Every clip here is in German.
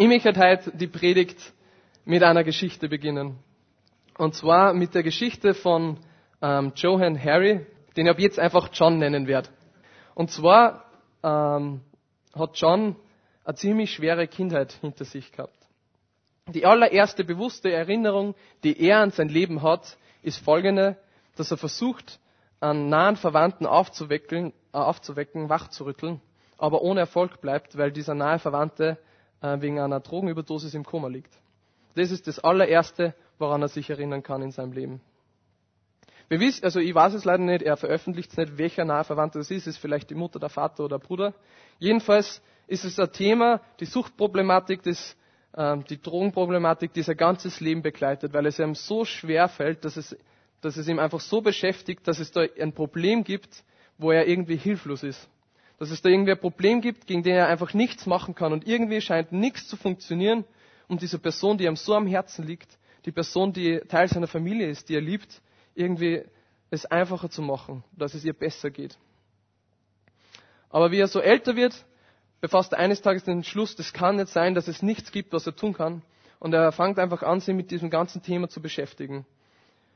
Ich möchte heute die Predigt mit einer Geschichte beginnen. Und zwar mit der Geschichte von ähm, Johan Harry, den ich ab jetzt einfach John nennen werde. Und zwar ähm, hat John eine ziemlich schwere Kindheit hinter sich gehabt. Die allererste bewusste Erinnerung, die er an sein Leben hat, ist folgende, dass er versucht, einen nahen Verwandten aufzuwecken, äh, aufzuwecken wachzurütteln, aber ohne Erfolg bleibt, weil dieser nahe Verwandte wegen einer Drogenüberdosis im Koma liegt. Das ist das allererste, woran er sich erinnern kann in seinem Leben. Wir wissen, also ich weiß es leider nicht, er veröffentlicht es nicht, welcher nahe Verwandte das ist, ist vielleicht die Mutter, der Vater oder der Bruder. Jedenfalls ist es ein Thema, die Suchtproblematik, das, äh, die Drogenproblematik, die sein ganzes Leben begleitet, weil es ihm so schwer fällt, dass es, dass es ihm einfach so beschäftigt, dass es da ein Problem gibt, wo er irgendwie hilflos ist dass es da irgendwie ein Problem gibt, gegen den er einfach nichts machen kann und irgendwie scheint nichts zu funktionieren, um diese Person, die ihm so am Herzen liegt, die Person, die Teil seiner Familie ist, die er liebt, irgendwie es einfacher zu machen, dass es ihr besser geht. Aber wie er so älter wird, befasst er eines Tages den Entschluss, das kann nicht sein, dass es nichts gibt, was er tun kann. Und er fängt einfach an, sich mit diesem ganzen Thema zu beschäftigen.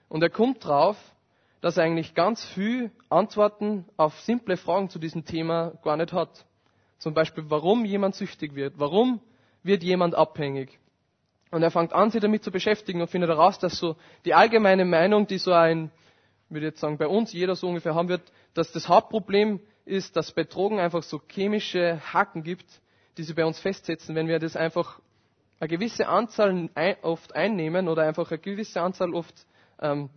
Und er kommt drauf, dass er eigentlich ganz viel Antworten auf simple Fragen zu diesem Thema gar nicht hat. Zum Beispiel, warum jemand süchtig wird, warum wird jemand abhängig. Und er fängt an, sich damit zu beschäftigen und findet heraus, dass so die allgemeine Meinung, die so ein, würde ich jetzt sagen, bei uns jeder so ungefähr haben wird, dass das Hauptproblem ist, dass bei Drogen einfach so chemische Haken gibt, die sie bei uns festsetzen, wenn wir das einfach eine gewisse Anzahl oft einnehmen oder einfach eine gewisse Anzahl oft ähm,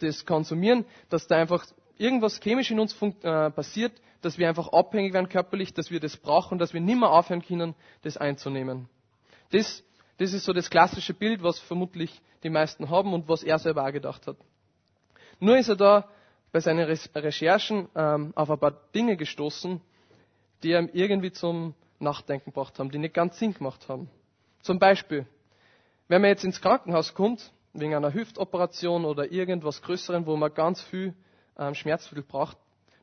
das konsumieren, dass da einfach irgendwas chemisch in uns äh, passiert, dass wir einfach abhängig werden körperlich, dass wir das brauchen, dass wir nimmer aufhören können, das einzunehmen. Das, das ist so das klassische Bild, was vermutlich die meisten haben und was er selber auch gedacht hat. Nur ist er da bei seinen Recherchen ähm, auf ein paar Dinge gestoßen, die ihm irgendwie zum Nachdenken gebracht haben, die nicht ganz Sinn gemacht haben. Zum Beispiel, wenn man jetzt ins Krankenhaus kommt wegen einer Hüftoperation oder irgendwas Größerem, wo man ganz viel ähm, Schmerzmittel braucht,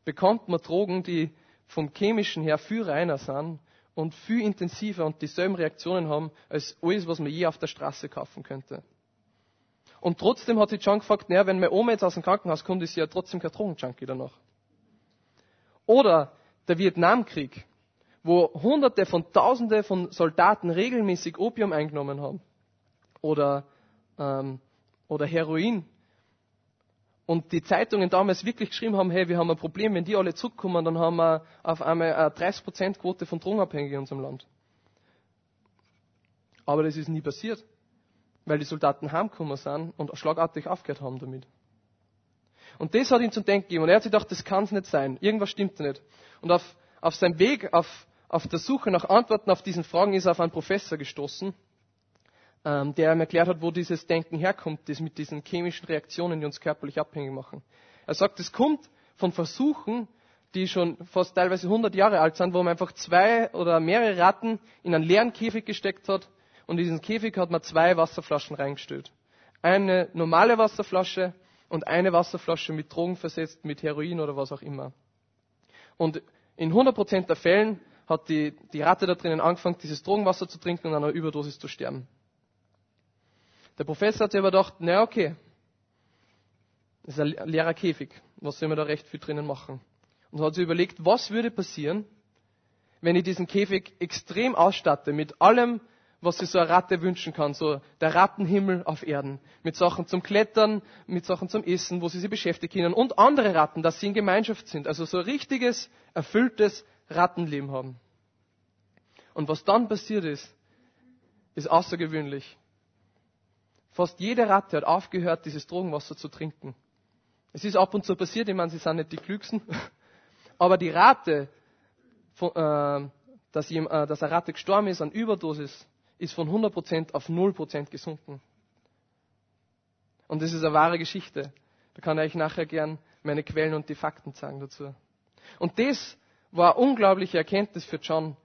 bekommt man Drogen, die vom chemischen her viel reiner sind und viel intensiver und dieselben Reaktionen haben als alles, was man je auf der Straße kaufen könnte. Und trotzdem hat sich John gefragt, naja, wenn meine Oma jetzt aus dem Krankenhaus kommt, ist sie ja trotzdem kein Drogenjunkie danach. Oder der Vietnamkrieg, wo Hunderte von Tausende von Soldaten regelmäßig Opium eingenommen haben. Oder ähm, oder Heroin. Und die Zeitungen damals wirklich geschrieben haben, hey, wir haben ein Problem, wenn die alle zurückkommen, dann haben wir auf einmal eine 30% Quote von Drogenabhängigen in unserem Land. Aber das ist nie passiert, weil die Soldaten heimgekommen sind und schlagartig aufgehört haben damit. Und das hat ihm zum Denken gegeben. Und er hat sich gedacht, das kann es nicht sein. Irgendwas stimmt nicht. Und auf, auf seinem Weg, auf, auf der Suche nach Antworten auf diesen Fragen ist er auf einen Professor gestoßen, der ihm erklärt hat, wo dieses Denken herkommt, das mit diesen chemischen Reaktionen, die uns körperlich abhängig machen. Er sagt, es kommt von Versuchen, die schon fast teilweise 100 Jahre alt sind, wo man einfach zwei oder mehrere Ratten in einen leeren Käfig gesteckt hat und in diesen Käfig hat man zwei Wasserflaschen reingestellt. Eine normale Wasserflasche und eine Wasserflasche mit Drogen versetzt, mit Heroin oder was auch immer. Und in 100% der Fällen hat die, die Ratte da drinnen angefangen, dieses Drogenwasser zu trinken und an einer Überdosis zu sterben. Der Professor hat sich aber gedacht, na okay, das ist ein leerer Käfig, was soll man da recht viel drinnen machen? Und hat sich überlegt, was würde passieren, wenn ich diesen Käfig extrem ausstatte mit allem, was sich so eine Ratte wünschen kann, so der Rattenhimmel auf Erden, mit Sachen zum Klettern, mit Sachen zum Essen, wo sie sich beschäftigen können und andere Ratten, dass sie in Gemeinschaft sind, also so ein richtiges, erfülltes Rattenleben haben. Und was dann passiert ist, ist außergewöhnlich. Fast jede Ratte hat aufgehört, dieses Drogenwasser zu trinken. Es ist ab und zu passiert, ich meine, sie sind nicht die Klügsten, aber die Rate, äh, dass, äh, dass eine Ratte gestorben ist an Überdosis, ist von 100% auf 0% gesunken. Und das ist eine wahre Geschichte. Da kann ich euch nachher gern meine Quellen und die Fakten zeigen dazu. Und das war eine unglaubliche Erkenntnis für John.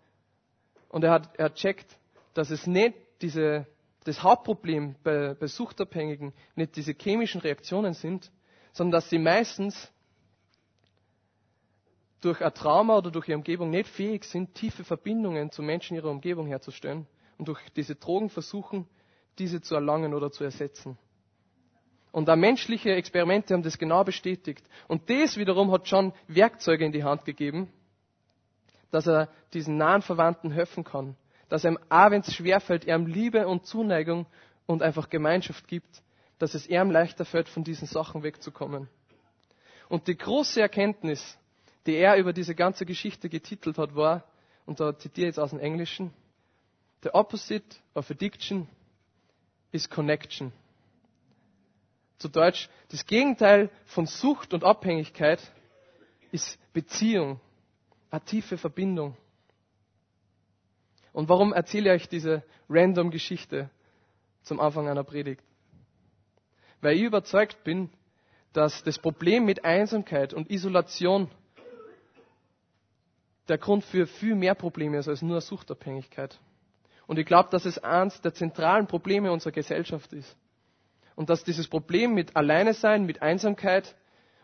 Und er hat, er checkt, dass es nicht diese das Hauptproblem bei, bei Suchtabhängigen nicht diese chemischen Reaktionen sind, sondern dass sie meistens durch ein Trauma oder durch ihre Umgebung nicht fähig sind, tiefe Verbindungen zu Menschen ihrer Umgebung herzustellen und durch diese Drogen versuchen, diese zu erlangen oder zu ersetzen. Und auch menschliche Experimente haben das genau bestätigt. Und das wiederum hat John Werkzeuge in die Hand gegeben, dass er diesen nahen Verwandten helfen kann. Dass er ihm, auch wenn es schwerfällt, er ihm Liebe und Zuneigung und einfach Gemeinschaft gibt, dass es ihm leichter fällt, von diesen Sachen wegzukommen. Und die große Erkenntnis, die er über diese ganze Geschichte getitelt hat, war, und da zitiere ich jetzt aus dem Englischen, The opposite of addiction is connection. Zu Deutsch, das Gegenteil von Sucht und Abhängigkeit ist Beziehung, eine tiefe Verbindung. Und warum erzähle ich euch diese random Geschichte zum Anfang einer Predigt? Weil ich überzeugt bin, dass das Problem mit Einsamkeit und Isolation der Grund für viel mehr Probleme ist als nur Suchtabhängigkeit. Und ich glaube, dass es eines der zentralen Probleme unserer Gesellschaft ist. Und dass dieses Problem mit Alleine sein, mit Einsamkeit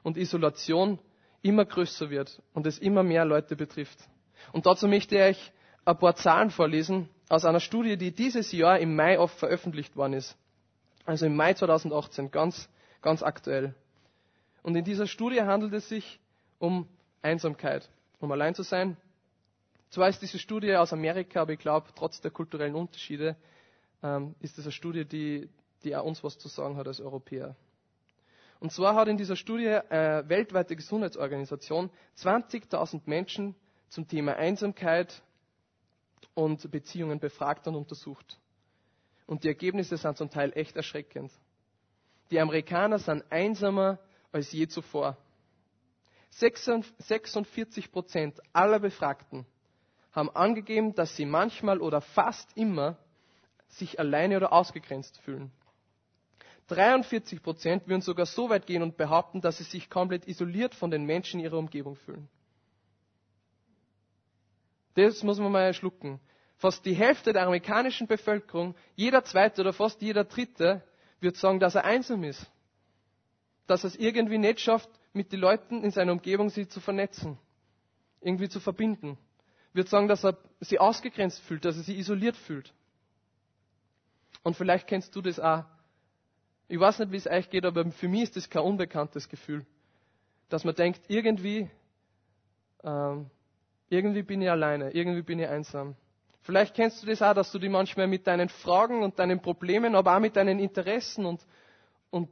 und Isolation immer größer wird und es immer mehr Leute betrifft. Und dazu möchte ich euch ein paar Zahlen vorlesen aus einer Studie, die dieses Jahr im Mai oft veröffentlicht worden ist. Also im Mai 2018, ganz, ganz aktuell. Und in dieser Studie handelt es sich um Einsamkeit, um allein zu sein, zwar ist diese Studie aus Amerika, aber ich glaube, trotz der kulturellen Unterschiede ähm, ist es eine Studie, die, die auch uns was zu sagen hat als Europäer. Und zwar hat in dieser Studie äh, weltweite Gesundheitsorganisation 20.000 Menschen zum Thema Einsamkeit und Beziehungen befragt und untersucht. Und die Ergebnisse sind zum Teil echt erschreckend. Die Amerikaner sind einsamer als je zuvor. 46 Prozent aller Befragten haben angegeben, dass sie manchmal oder fast immer sich alleine oder ausgegrenzt fühlen. 43 Prozent würden sogar so weit gehen und behaupten, dass sie sich komplett isoliert von den Menschen in ihrer Umgebung fühlen. Das muss man mal schlucken. Fast die Hälfte der amerikanischen Bevölkerung, jeder zweite oder fast jeder dritte, wird sagen, dass er einsam ist. Dass er es irgendwie nicht schafft, mit den Leuten in seiner Umgebung sich zu vernetzen, irgendwie zu verbinden wird sagen, dass er sich ausgegrenzt fühlt, dass er sich isoliert fühlt. Und vielleicht kennst du das auch. Ich weiß nicht, wie es euch geht, aber für mich ist das kein unbekanntes Gefühl. Dass man denkt, irgendwie, ähm, irgendwie bin ich alleine, irgendwie bin ich einsam. Vielleicht kennst du das auch, dass du dich manchmal mit deinen Fragen und deinen Problemen, aber auch mit deinen Interessen und, und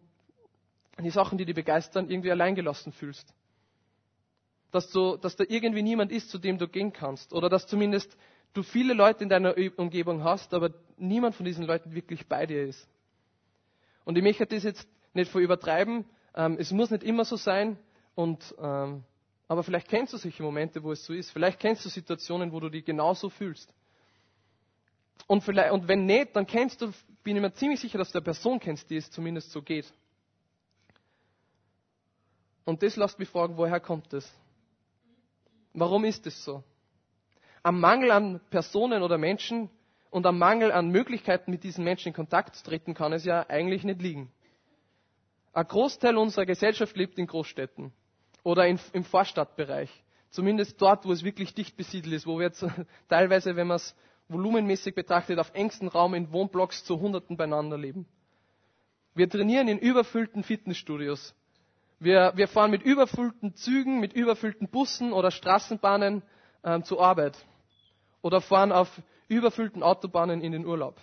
die Sachen, die dich begeistern, irgendwie alleingelassen fühlst dass, du, dass da irgendwie niemand ist, zu dem du gehen kannst. Oder dass zumindest du viele Leute in deiner Umgebung hast, aber niemand von diesen Leuten wirklich bei dir ist. Und ich möchte das jetzt nicht vor übertreiben. Ähm, es muss nicht immer so sein. Und, ähm, aber vielleicht kennst du solche Momente, wo es so ist. Vielleicht kennst du Situationen, wo du dich genauso fühlst. Und, vielleicht, und wenn nicht, dann kennst du, bin ich mir ziemlich sicher, dass du eine Person kennst, die es zumindest so geht. Und das lässt mich fragen, woher kommt das? Warum ist es so? Am Mangel an Personen oder Menschen und am Mangel an Möglichkeiten, mit diesen Menschen in Kontakt zu treten, kann es ja eigentlich nicht liegen. Ein Großteil unserer Gesellschaft lebt in Großstädten oder in, im Vorstadtbereich. Zumindest dort, wo es wirklich dicht besiedelt ist, wo wir jetzt teilweise, wenn man es volumenmäßig betrachtet, auf engstem Raum in Wohnblocks zu Hunderten beieinander leben. Wir trainieren in überfüllten Fitnessstudios. Wir, wir fahren mit überfüllten Zügen, mit überfüllten Bussen oder Straßenbahnen ähm, zur Arbeit. Oder fahren auf überfüllten Autobahnen in den Urlaub.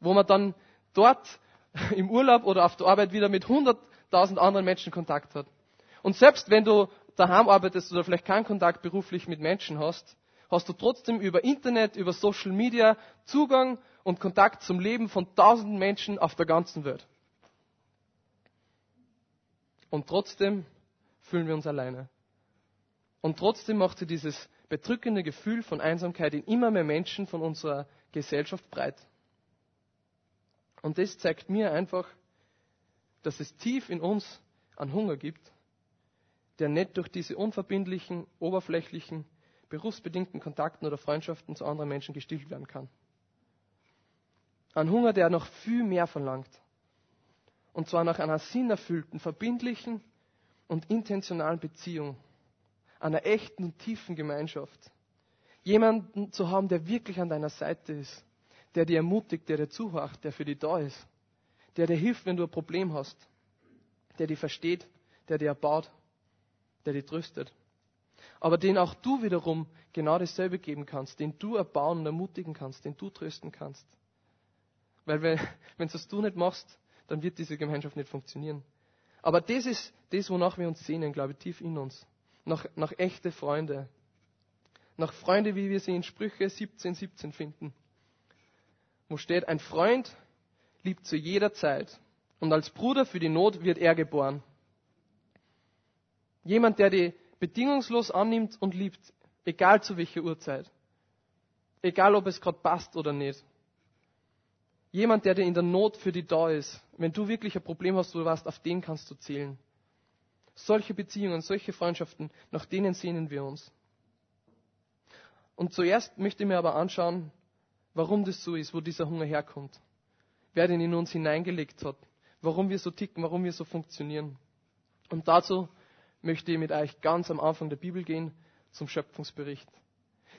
Wo man dann dort im Urlaub oder auf der Arbeit wieder mit 100.000 anderen Menschen Kontakt hat. Und selbst wenn du daheim arbeitest oder vielleicht keinen Kontakt beruflich mit Menschen hast, hast du trotzdem über Internet, über Social Media Zugang und Kontakt zum Leben von tausenden Menschen auf der ganzen Welt. Und trotzdem fühlen wir uns alleine. Und trotzdem macht sie dieses bedrückende Gefühl von Einsamkeit in immer mehr Menschen von unserer Gesellschaft breit. Und das zeigt mir einfach, dass es tief in uns einen Hunger gibt, der nicht durch diese unverbindlichen, oberflächlichen, berufsbedingten Kontakten oder Freundschaften zu anderen Menschen gestillt werden kann. Ein Hunger, der noch viel mehr verlangt. Und zwar nach einer sinnerfüllten, verbindlichen und intentionalen Beziehung. Einer echten und tiefen Gemeinschaft. Jemanden zu haben, der wirklich an deiner Seite ist. der dir ermutigt, der dir zuhört, der für dich da ist, der dir hilft, wenn du ein Problem hast, der dich versteht, der dir erbaut, der dich tröstet. Aber den auch du wiederum genau dasselbe geben kannst, den du erbauen und ermutigen kannst, den du trösten kannst. Weil wenn, wenn das du nicht machst, dann wird diese Gemeinschaft nicht funktionieren. Aber das ist das, wonach wir uns sehnen, glaube ich, tief in uns. Nach, nach echte Freunde. Nach Freunde, wie wir sie in Sprüche 17, 17 finden. Wo steht, ein Freund liebt zu jeder Zeit und als Bruder für die Not wird er geboren. Jemand, der die bedingungslos annimmt und liebt, egal zu welcher Uhrzeit. Egal, ob es gerade passt oder nicht. Jemand, der dir in der Not für dich da ist. Wenn du wirklich ein Problem hast, wo du weißt, auf den kannst du zählen. Solche Beziehungen, solche Freundschaften, nach denen sehnen wir uns. Und zuerst möchte ich mir aber anschauen, warum das so ist, wo dieser Hunger herkommt. Wer den in uns hineingelegt hat. Warum wir so ticken, warum wir so funktionieren. Und dazu möchte ich mit euch ganz am Anfang der Bibel gehen, zum Schöpfungsbericht.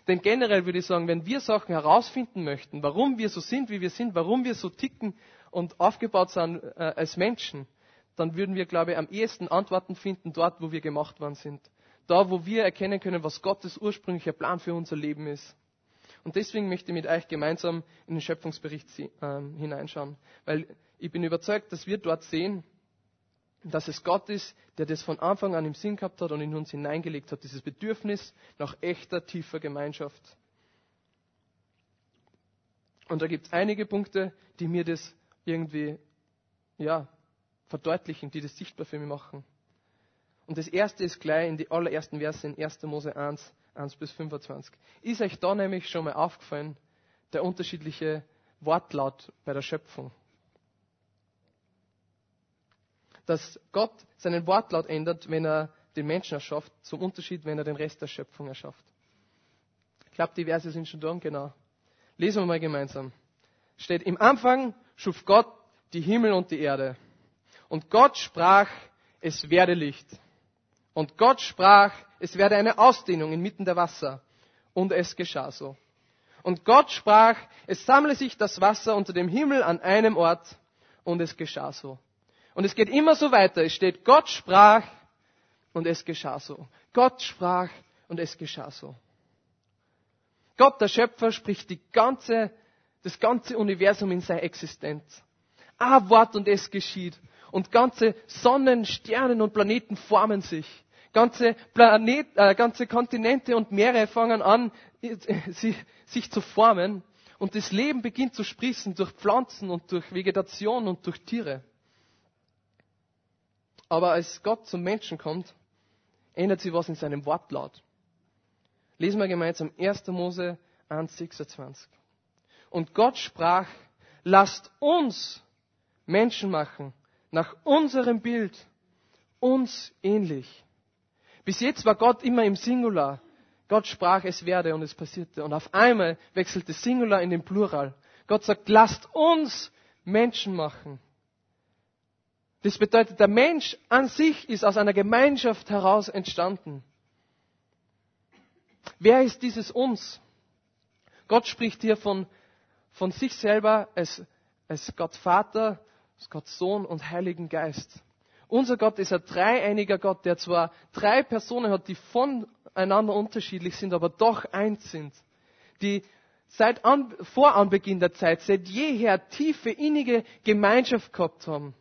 Denn generell würde ich sagen, wenn wir Sachen herausfinden möchten, warum wir so sind, wie wir sind, warum wir so ticken und aufgebaut sind äh, als Menschen, dann würden wir, glaube ich, am ehesten Antworten finden dort, wo wir gemacht worden sind. Da, wo wir erkennen können, was Gottes ursprünglicher Plan für unser Leben ist. Und deswegen möchte ich mit euch gemeinsam in den Schöpfungsbericht äh, hineinschauen. Weil ich bin überzeugt, dass wir dort sehen, dass es Gott ist, der das von Anfang an im Sinn gehabt hat und in uns hineingelegt hat, dieses Bedürfnis nach echter, tiefer Gemeinschaft. Und da gibt es einige Punkte, die mir das irgendwie ja, verdeutlichen, die das sichtbar für mich machen. Und das erste ist gleich in die allerersten Verse in 1. Mose 1, 1 bis 25. Ist euch da nämlich schon mal aufgefallen, der unterschiedliche Wortlaut bei der Schöpfung? Dass Gott seinen Wortlaut ändert, wenn er den Menschen erschafft, zum Unterschied, wenn er den Rest der Schöpfung erschafft. Ich glaube, die Verse sind schon da, genau. Lesen wir mal gemeinsam. Steht, im Anfang schuf Gott die Himmel und die Erde. Und Gott sprach, es werde Licht. Und Gott sprach, es werde eine Ausdehnung inmitten der Wasser. Und es geschah so. Und Gott sprach, es sammle sich das Wasser unter dem Himmel an einem Ort. Und es geschah so. Und es geht immer so weiter. Es steht, Gott sprach und es geschah so. Gott sprach und es geschah so. Gott, der Schöpfer, spricht die ganze, das ganze Universum in seine Existenz. Ein Wort und es geschieht. Und ganze Sonnen, Sternen und Planeten formen sich. Ganze, Planet, äh, ganze Kontinente und Meere fangen an, sich zu formen. Und das Leben beginnt zu sprießen durch Pflanzen und durch Vegetation und durch Tiere. Aber als Gott zum Menschen kommt, ändert sich was in seinem Wortlaut. Lesen wir gemeinsam 1. Mose 1, 26. Und Gott sprach, lasst uns Menschen machen, nach unserem Bild, uns ähnlich. Bis jetzt war Gott immer im Singular. Gott sprach, es werde und es passierte. Und auf einmal wechselte Singular in den Plural. Gott sagt, lasst uns Menschen machen. Das bedeutet, der Mensch an sich ist aus einer Gemeinschaft heraus entstanden. Wer ist dieses uns? Gott spricht hier von, von sich selber als, als Gott Vater, als Gott Sohn und Heiligen Geist. Unser Gott ist ein dreieiniger Gott, der zwar drei Personen hat, die voneinander unterschiedlich sind, aber doch eins sind. Die seit an, vor Anbeginn der Zeit, seit jeher tiefe, innige Gemeinschaft gehabt haben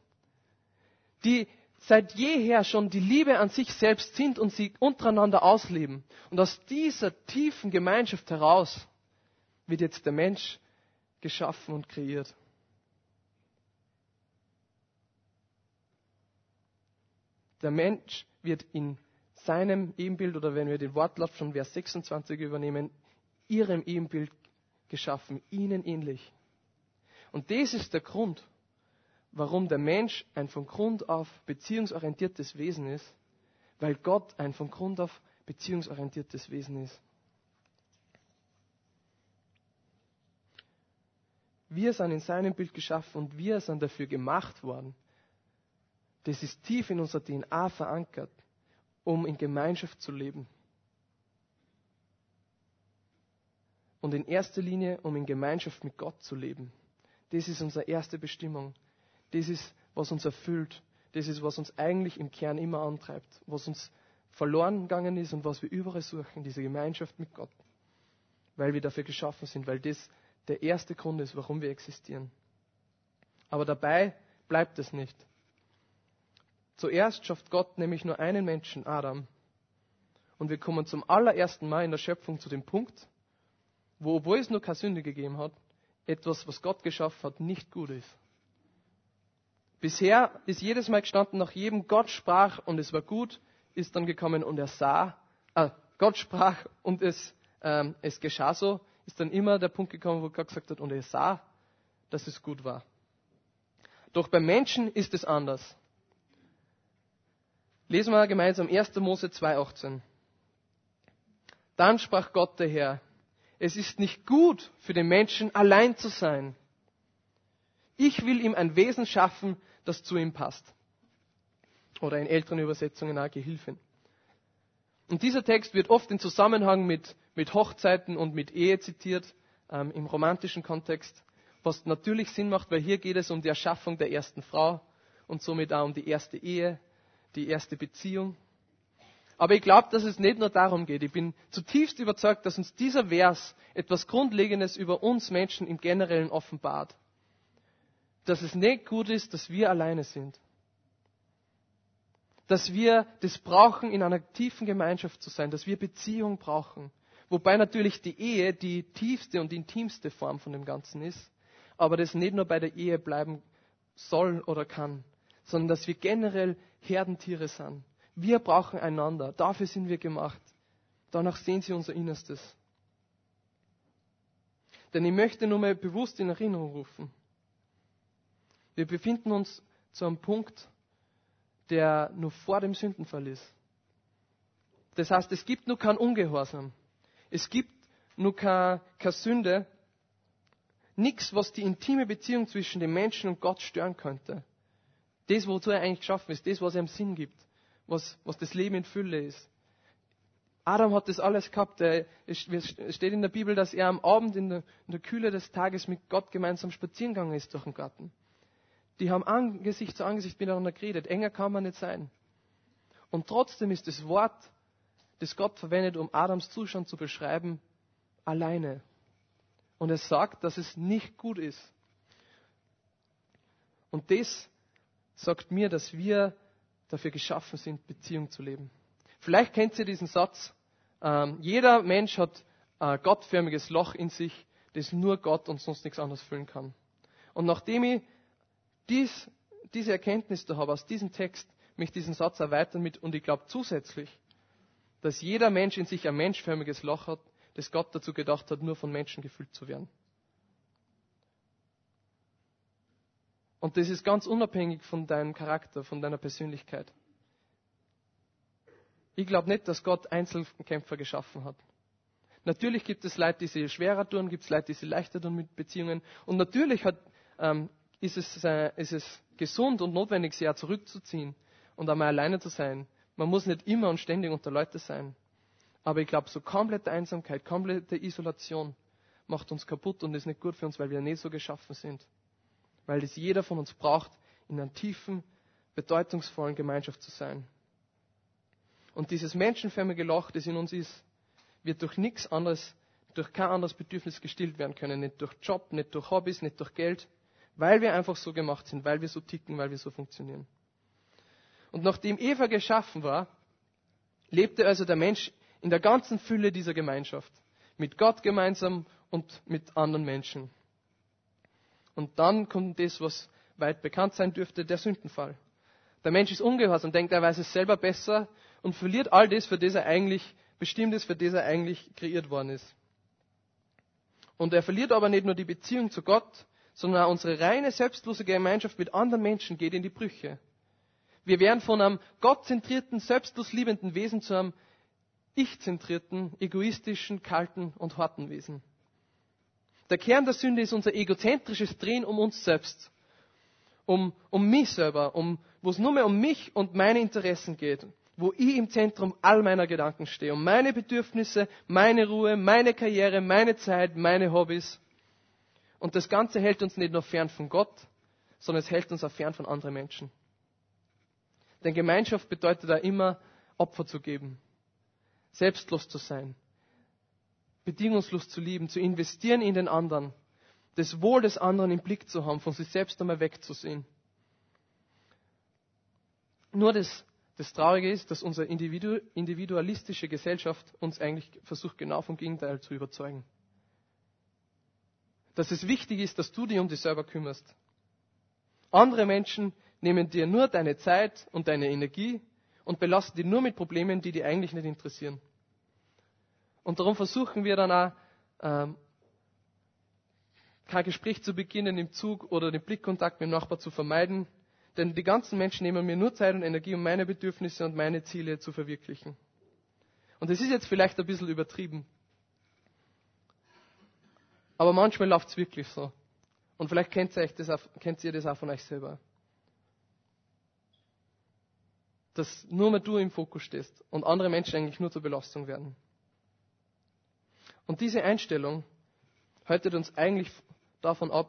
die seit jeher schon die Liebe an sich selbst sind und sie untereinander ausleben. Und aus dieser tiefen Gemeinschaft heraus wird jetzt der Mensch geschaffen und kreiert. Der Mensch wird in seinem Ebenbild, oder wenn wir den Wortlaut von Vers 26 übernehmen, ihrem Ebenbild geschaffen, ihnen ähnlich. Und das ist der Grund, warum der Mensch ein von Grund auf beziehungsorientiertes Wesen ist, weil Gott ein von Grund auf beziehungsorientiertes Wesen ist. Wir sind in seinem Bild geschaffen und wir sind dafür gemacht worden. Das ist tief in unserer DNA verankert, um in Gemeinschaft zu leben. und in erster Linie, um in Gemeinschaft mit Gott zu leben. Das ist unsere erste Bestimmung. Das ist, was uns erfüllt. Das ist, was uns eigentlich im Kern immer antreibt, was uns verloren gegangen ist und was wir überall suchen, diese Gemeinschaft mit Gott. Weil wir dafür geschaffen sind, weil das der erste Grund ist, warum wir existieren. Aber dabei bleibt es nicht. Zuerst schafft Gott nämlich nur einen Menschen, Adam. Und wir kommen zum allerersten Mal in der Schöpfung zu dem Punkt, wo, obwohl es nur keine Sünde gegeben hat, etwas, was Gott geschaffen hat, nicht gut ist. Bisher ist jedes Mal gestanden, nach jedem Gott sprach und es war gut, ist dann gekommen und er sah, äh, Gott sprach und es, ähm, es geschah so, ist dann immer der Punkt gekommen, wo Gott gesagt hat, und er sah, dass es gut war. Doch beim Menschen ist es anders. Lesen wir gemeinsam 1. Mose 2,18. Dann sprach Gott der Herr, es ist nicht gut für den Menschen allein zu sein. Ich will ihm ein Wesen schaffen, das zu ihm passt. Oder in älteren Übersetzungen auch Gehilfin. Und dieser Text wird oft in Zusammenhang mit, mit Hochzeiten und mit Ehe zitiert, ähm, im romantischen Kontext, was natürlich Sinn macht, weil hier geht es um die Erschaffung der ersten Frau und somit auch um die erste Ehe, die erste Beziehung. Aber ich glaube, dass es nicht nur darum geht. Ich bin zutiefst überzeugt, dass uns dieser Vers etwas Grundlegendes über uns Menschen im Generellen offenbart. Dass es nicht gut ist, dass wir alleine sind. Dass wir das brauchen, in einer tiefen Gemeinschaft zu sein, dass wir Beziehung brauchen. Wobei natürlich die Ehe die tiefste und intimste Form von dem Ganzen ist. Aber das nicht nur bei der Ehe bleiben soll oder kann, sondern dass wir generell Herdentiere sind wir brauchen einander. Dafür sind wir gemacht. Danach sehen sie unser Innerstes. Denn ich möchte nur mal bewusst in Erinnerung rufen. Wir befinden uns zu einem Punkt, der nur vor dem Sündenfall ist. Das heißt, es gibt nur kein Ungehorsam. Es gibt nur keine, keine Sünde. Nichts, was die intime Beziehung zwischen dem Menschen und Gott stören könnte. Das, wozu er eigentlich geschaffen ist, das, was ihm Sinn gibt was, was das Leben in Fülle ist. Adam hat das alles gehabt. Es steht in der Bibel, dass er am Abend in der, in der Kühle des Tages mit Gott gemeinsam spazieren gegangen ist durch den Garten. Die haben Angesicht zu Angesicht miteinander geredet. Enger kann man nicht sein. Und trotzdem ist das Wort, das Gott verwendet, um Adams Zustand zu beschreiben, alleine. Und er sagt, dass es nicht gut ist. Und das sagt mir, dass wir dafür geschaffen sind, Beziehung zu leben. Vielleicht kennt ihr diesen Satz. Ähm, jeder Mensch hat ein gottförmiges Loch in sich, das nur Gott und sonst nichts anderes füllen kann. Und nachdem ich dies, diese Erkenntnis da habe aus diesem Text, mich diesen Satz erweitern mit, und ich glaube zusätzlich, dass jeder Mensch in sich ein menschförmiges Loch hat, das Gott dazu gedacht hat, nur von Menschen gefüllt zu werden. Und das ist ganz unabhängig von deinem Charakter, von deiner Persönlichkeit. Ich glaube nicht, dass Gott Einzelkämpfer geschaffen hat. Natürlich gibt es Leute, die sie schwerer tun, gibt es Leute, die sie leichter tun mit Beziehungen. Und natürlich hat, ähm, ist, es, äh, ist es gesund und notwendig, sich auch zurückzuziehen und einmal alleine zu sein. Man muss nicht immer und ständig unter Leute sein. Aber ich glaube, so komplette Einsamkeit, komplette Isolation macht uns kaputt und ist nicht gut für uns, weil wir nicht so geschaffen sind weil es jeder von uns braucht, in einer tiefen, bedeutungsvollen Gemeinschaft zu sein. Und dieses menschenförmige Loch, das in uns ist, wird durch nichts anderes, durch kein anderes Bedürfnis gestillt werden können. Nicht durch Job, nicht durch Hobbys, nicht durch Geld, weil wir einfach so gemacht sind, weil wir so ticken, weil wir so funktionieren. Und nachdem Eva geschaffen war, lebte also der Mensch in der ganzen Fülle dieser Gemeinschaft. Mit Gott gemeinsam und mit anderen Menschen. Und dann kommt das, was weit bekannt sein dürfte, der Sündenfall. Der Mensch ist ungehorsam, denkt, er weiß es selber besser und verliert all das, für das er eigentlich bestimmt ist, für das er eigentlich kreiert worden ist. Und er verliert aber nicht nur die Beziehung zu Gott, sondern unsere reine, selbstlose Gemeinschaft mit anderen Menschen geht in die Brüche. Wir werden von einem gottzentrierten, selbstlos liebenden Wesen zu einem ich-zentrierten, egoistischen, kalten und harten Wesen. Der Kern der Sünde ist unser egozentrisches Drehen um uns selbst. Um, um mich selber, um, wo es nur mehr um mich und meine Interessen geht. wo ich im Zentrum all meiner Gedanken stehe und meine Bedürfnisse, meine Ruhe, meine Karriere, meine Zeit, meine Hobbys. Und das Ganze hält uns nicht nur fern von Gott, sondern es hält uns auch fern von anderen Menschen. Denn Gemeinschaft bedeutet da immer, Opfer zu geben, selbstlos zu sein, bedingungslos zu lieben, zu investieren in den anderen, das Wohl des anderen im Blick zu haben, von sich selbst einmal wegzusehen. Nur das, das Traurige ist, dass unsere Individu individualistische Gesellschaft uns eigentlich versucht, genau vom Gegenteil zu überzeugen. Dass es wichtig ist, dass du dich um dich selber kümmerst. Andere Menschen nehmen dir nur deine Zeit und deine Energie und belasten dich nur mit Problemen, die dich eigentlich nicht interessieren. Und darum versuchen wir dann auch, ähm, kein Gespräch zu beginnen im Zug oder den Blickkontakt mit dem Nachbar zu vermeiden, denn die ganzen Menschen nehmen mir nur Zeit und Energie, um meine Bedürfnisse und meine Ziele zu verwirklichen. Und das ist jetzt vielleicht ein bisschen übertrieben. Aber manchmal läuft es wirklich so. Und vielleicht kennt ihr, das auch, kennt ihr das auch von euch selber. Dass nur mehr du im Fokus stehst und andere Menschen eigentlich nur zur Belastung werden. Und diese Einstellung haltet uns eigentlich davon ab,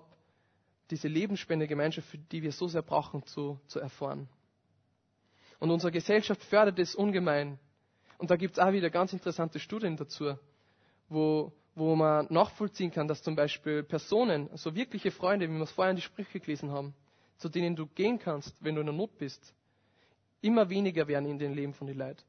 diese lebensspende Gemeinschaft, die wir so sehr brauchen, zu, zu erfahren. Und unsere Gesellschaft fördert es ungemein. Und da gibt es auch wieder ganz interessante Studien dazu, wo, wo man nachvollziehen kann, dass zum Beispiel Personen, also wirkliche Freunde, wie wir es vorher in die Sprüche gelesen haben, zu denen du gehen kannst, wenn du in der Not bist, immer weniger werden in den Leben von den Leuten.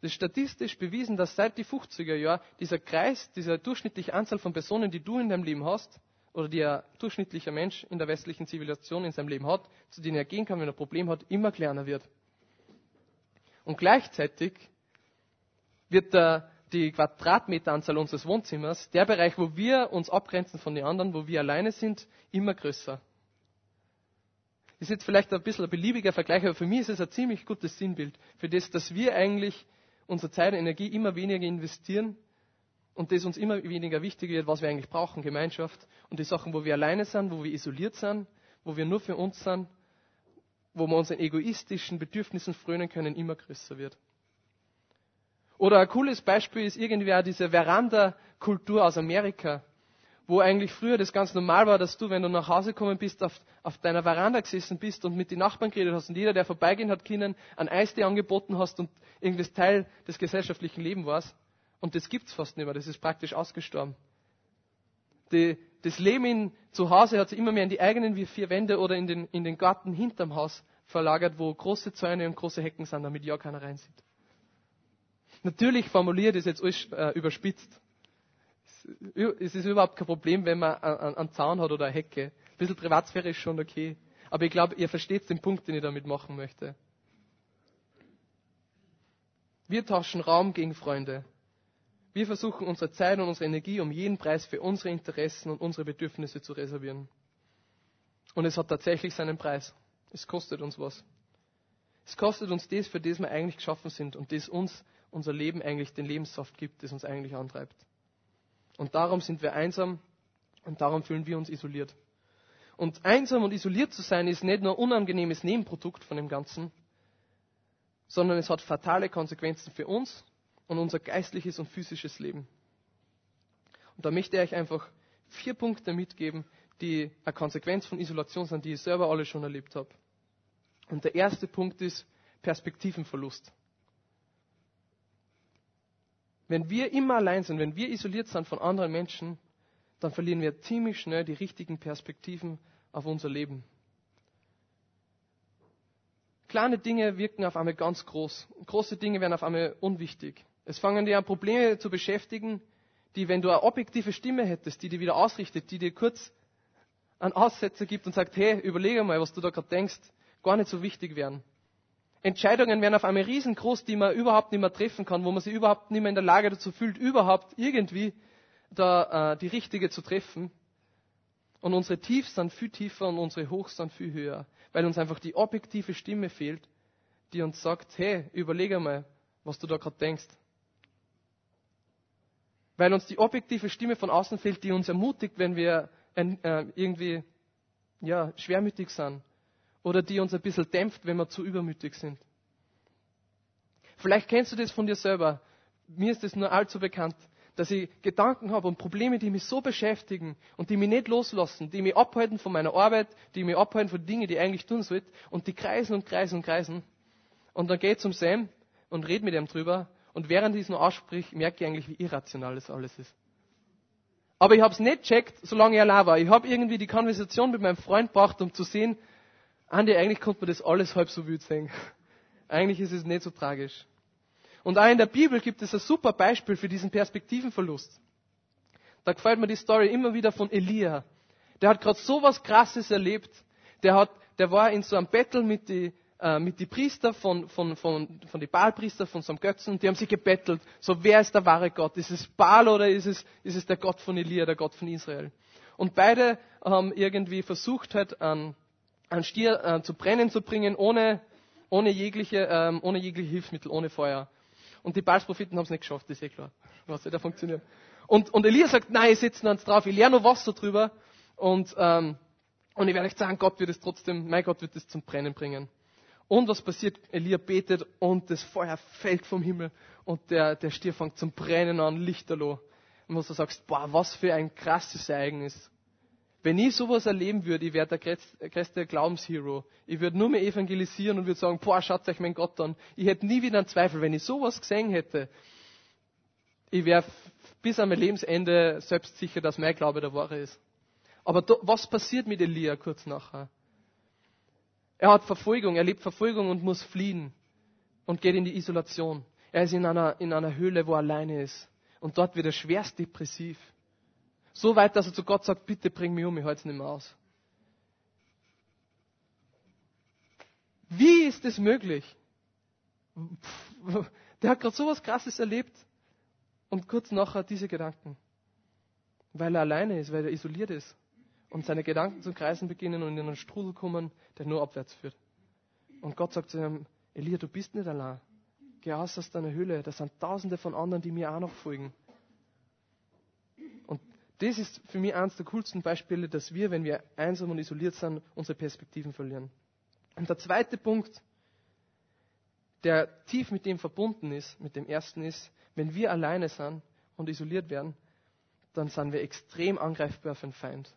Das ist statistisch bewiesen, dass seit die 50er Jahren dieser Kreis, diese durchschnittliche Anzahl von Personen, die du in deinem Leben hast, oder die ein durchschnittlicher Mensch in der westlichen Zivilisation in seinem Leben hat, zu denen er gehen kann, wenn er ein Problem hat, immer kleiner wird. Und gleichzeitig wird der, die Quadratmeteranzahl unseres Wohnzimmers, der Bereich, wo wir uns abgrenzen von den anderen, wo wir alleine sind, immer größer. Ist jetzt vielleicht ein bisschen ein beliebiger Vergleich, aber für mich ist es ein ziemlich gutes Sinnbild für das, dass wir eigentlich unsere Zeit und Energie immer weniger investieren und das uns immer weniger wichtig wird, was wir eigentlich brauchen, Gemeinschaft. Und die Sachen, wo wir alleine sind, wo wir isoliert sind, wo wir nur für uns sind, wo wir unseren egoistischen Bedürfnissen frönen können, immer größer wird. Oder ein cooles Beispiel ist irgendwie auch diese Veranda-Kultur aus Amerika, wo eigentlich früher das ganz normal war, dass du, wenn du nach Hause gekommen bist, auf, auf deiner Veranda gesessen bist und mit den Nachbarn geredet hast und jeder, der vorbeigehen hat können, ein Eistee angeboten hast und irgendwas Teil des gesellschaftlichen Lebens warst. Und das gibt's fast nicht mehr, das ist praktisch ausgestorben. Die, das Leben in, zu Hause hat sich immer mehr in die eigenen vier Wände oder in den, in den Garten hinterm Haus verlagert, wo große Zäune und große Hecken sind, damit ja keiner reinsieht. Natürlich formuliert es jetzt alles äh, überspitzt. Es ist überhaupt kein Problem, wenn man einen Zaun hat oder eine Hecke. Ein bisschen Privatsphäre ist schon okay. Aber ich glaube, ihr versteht den Punkt, den ich damit machen möchte. Wir tauschen Raum gegen Freunde. Wir versuchen unsere Zeit und unsere Energie um jeden Preis für unsere Interessen und unsere Bedürfnisse zu reservieren. Und es hat tatsächlich seinen Preis. Es kostet uns was. Es kostet uns das, für das wir eigentlich geschaffen sind und das uns unser Leben eigentlich den Lebenssaft gibt, das uns eigentlich antreibt. Und darum sind wir einsam und darum fühlen wir uns isoliert. Und einsam und isoliert zu sein ist nicht nur ein unangenehmes Nebenprodukt von dem Ganzen, sondern es hat fatale Konsequenzen für uns und unser geistliches und physisches Leben. Und da möchte ich euch einfach vier Punkte mitgeben, die eine Konsequenz von Isolation sind, die ich selber alle schon erlebt habe. Und der erste Punkt ist Perspektivenverlust. Wenn wir immer allein sind, wenn wir isoliert sind von anderen Menschen, dann verlieren wir ziemlich schnell die richtigen Perspektiven auf unser Leben. Kleine Dinge wirken auf einmal ganz groß. Große Dinge werden auf einmal unwichtig. Es fangen dir an, Probleme zu beschäftigen, die, wenn du eine objektive Stimme hättest, die dir wieder ausrichtet, die dir kurz einen Aussetzer gibt und sagt, hey, überlege mal, was du da gerade denkst, gar nicht so wichtig wären. Entscheidungen werden auf einmal riesengroß, die man überhaupt nicht mehr treffen kann, wo man sich überhaupt nicht mehr in der Lage dazu fühlt, überhaupt irgendwie da äh, die richtige zu treffen. Und unsere Tiefs sind viel tiefer und unsere Hochs sind viel höher, weil uns einfach die objektive Stimme fehlt, die uns sagt, hey, überlege mal, was du da gerade denkst weil uns die objektive Stimme von außen fehlt, die uns ermutigt, wenn wir äh, irgendwie ja, schwermütig sind oder die uns ein bisschen dämpft, wenn wir zu übermütig sind. Vielleicht kennst du das von dir selber. Mir ist das nur allzu bekannt, dass ich Gedanken habe und Probleme, die mich so beschäftigen und die mich nicht loslassen, die mich abhalten von meiner Arbeit, die mich abhalten von Dingen, die ich eigentlich tun sollte und die kreisen und kreisen und kreisen. Und dann gehe ich zum Sam und rede mit ihm drüber und während ich es nur aussprich, merke ich eigentlich, wie irrational das alles ist. Aber ich habe es nicht checkt, solange er allein war. Ich habe irgendwie die Konversation mit meinem Freund gebracht, um zu sehen, Andi, eigentlich konnte man das alles halb so wild sehen. Eigentlich ist es nicht so tragisch. Und auch in der Bibel gibt es ein super Beispiel für diesen Perspektivenverlust. Da gefällt mir die Story immer wieder von Elia. Der hat gerade so was Krasses erlebt. Der, hat, der war in so einem Battle mit die, äh, mit die Priester von, von, von, von die Baalpriester von so einem Götzen. Die haben sich gebettelt. So, wer ist der wahre Gott? Ist es Baal oder ist es, ist es der Gott von Elia, der Gott von Israel? Und beide haben irgendwie versucht, halt einen, einen Stier äh, zu brennen zu bringen, ohne, ohne, jegliche, ähm, ohne jegliche Hilfsmittel, ohne Feuer. Und die Balspropheten haben es nicht geschafft, ist eh klar. Was da funktioniert. Und, und Elia sagt, nein, ich setze uns drauf, ich lerne noch Wasser drüber und, ähm, und ich werde euch sagen, Gott wird es trotzdem, mein Gott wird es zum Brennen bringen. Und was passiert? Elia betet und das Feuer fällt vom Himmel und der, der Stier fängt zum Brennen an, Lichterloh. Und wo du sagst, boah, was für ein krasses Ereignis. Wenn ich sowas erleben würde, ich wäre der größte Glaubenshero. Ich würde nur mehr evangelisieren und würde sagen, boah, schaut euch mein Gott an. Ich hätte nie wieder einen Zweifel. Wenn ich sowas gesehen hätte, ich wäre bis an mein Lebensende selbstsicher, dass mein Glaube der wahre ist. Aber do, was passiert mit Elia kurz nachher? Er hat Verfolgung, er lebt Verfolgung und muss fliehen und geht in die Isolation. Er ist in einer, in einer Höhle, wo er alleine ist. Und dort wird er schwerst depressiv. So weit, dass er zu Gott sagt, bitte bring mich um, ich halte es nicht mehr aus. Wie ist das möglich? Der hat gerade so was Krasses erlebt und kurz nachher diese Gedanken. Weil er alleine ist, weil er isoliert ist und seine Gedanken zu kreisen beginnen und in einen Strudel kommen, der nur abwärts führt. Und Gott sagt zu ihm, Elia, du bist nicht allein. Geh aus aus deiner Höhle. Da sind tausende von anderen, die mir auch noch folgen das ist für mich eines der coolsten Beispiele, dass wir, wenn wir einsam und isoliert sind, unsere Perspektiven verlieren. Und der zweite Punkt, der tief mit dem verbunden ist, mit dem ersten ist, wenn wir alleine sind und isoliert werden, dann sind wir extrem angreifbar für den Feind.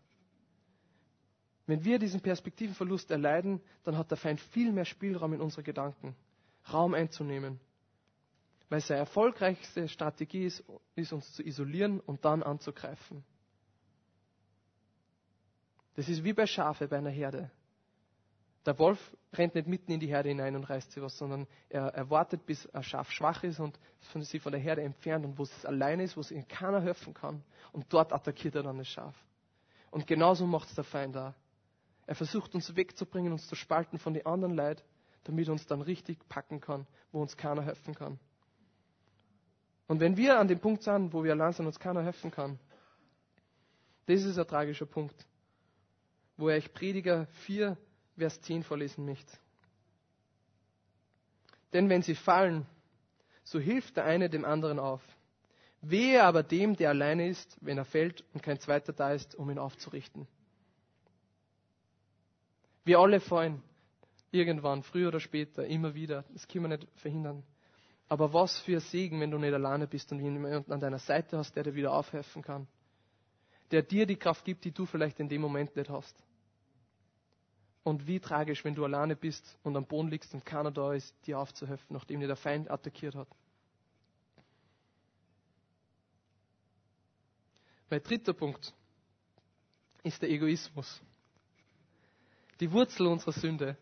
Wenn wir diesen Perspektivenverlust erleiden, dann hat der Feind viel mehr Spielraum in unsere Gedanken, Raum einzunehmen. Weil seine erfolgreichste Strategie ist, ist uns zu isolieren und dann anzugreifen. Das ist wie bei Schafe bei einer Herde. Der Wolf rennt nicht mitten in die Herde hinein und reißt sie was, sondern er, er wartet, bis ein Schaf schwach ist und von, sie von der Herde entfernt und wo es alleine ist, wo es ihm keiner helfen kann. Und dort attackiert er dann das Schaf. Und genauso macht es der Feind da. Er versucht uns wegzubringen, uns zu spalten von den anderen Leid, damit er uns dann richtig packen kann, wo uns keiner helfen kann. Und wenn wir an dem Punkt sind, wo wir allein sind, uns keiner helfen kann, das ist ein tragischer Punkt wo er euch Prediger 4, Vers 10 vorlesen möchte. Denn wenn sie fallen, so hilft der eine dem anderen auf. Wehe aber dem, der alleine ist, wenn er fällt und kein zweiter da ist, um ihn aufzurichten. Wir alle fallen irgendwann, früher oder später, immer wieder. Das können wir nicht verhindern. Aber was für ein Segen, wenn du nicht alleine bist und jemanden an deiner Seite hast, der dir wieder aufhelfen kann der dir die Kraft gibt, die du vielleicht in dem Moment nicht hast. Und wie tragisch, wenn du alleine bist und am Boden liegst und keiner da ist, dir aufzuhelfen, nachdem dir der Feind attackiert hat. Mein dritter Punkt ist der Egoismus. Die Wurzel unserer Sünde,